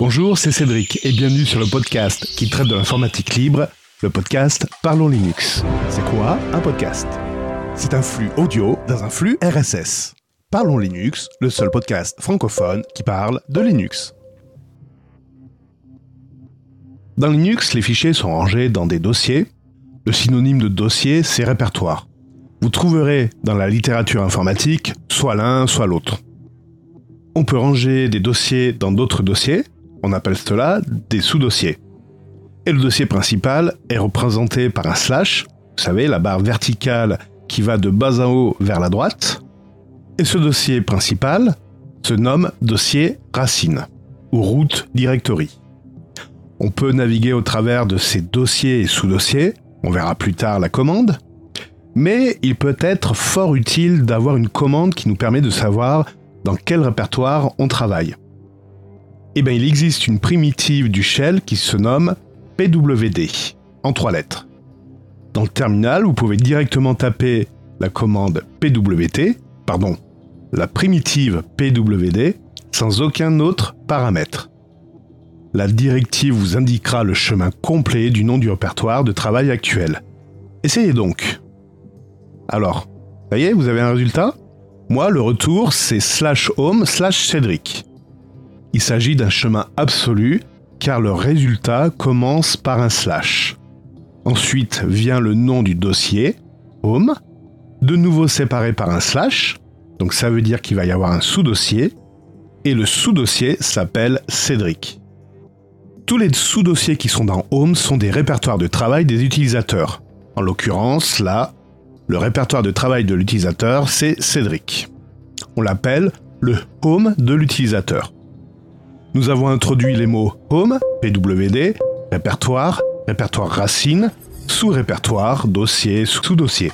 Bonjour, c'est Cédric et bienvenue sur le podcast qui traite de l'informatique libre, le podcast Parlons Linux. C'est quoi un podcast? C'est un flux audio dans un flux RSS. Parlons Linux, le seul podcast francophone qui parle de Linux. Dans Linux, les fichiers sont rangés dans des dossiers. Le synonyme de dossier, c'est répertoire. Vous trouverez dans la littérature informatique soit l'un, soit l'autre. On peut ranger des dossiers dans d'autres dossiers, on appelle cela des sous-dossiers. Et le dossier principal est représenté par un slash, vous savez, la barre verticale qui va de bas en haut vers la droite. Et ce dossier principal se nomme dossier racine ou root directory. On peut naviguer au travers de ces dossiers et sous-dossiers, on verra plus tard la commande, mais il peut être fort utile d'avoir une commande qui nous permet de savoir dans quel répertoire on travaille. Eh bien, il existe une primitive du shell qui se nomme pwd, en trois lettres. Dans le terminal, vous pouvez directement taper la commande pwd, pardon, la primitive pwd, sans aucun autre paramètre. La directive vous indiquera le chemin complet du nom du répertoire de travail actuel. Essayez donc. Alors, ça y est, vous avez un résultat? Moi, le retour, c'est slash home slash Cédric. Il s'agit d'un chemin absolu, car le résultat commence par un slash. Ensuite vient le nom du dossier, home, de nouveau séparé par un slash, donc ça veut dire qu'il va y avoir un sous-dossier, et le sous-dossier s'appelle Cédric. Tous les sous-dossiers qui sont dans Home sont des répertoires de travail des utilisateurs. En l'occurrence, là, le répertoire de travail de l'utilisateur, c'est Cédric. On l'appelle le home de l'utilisateur. Nous avons introduit les mots home, PWD, répertoire, répertoire racine, sous-répertoire, dossier, sous-dossier.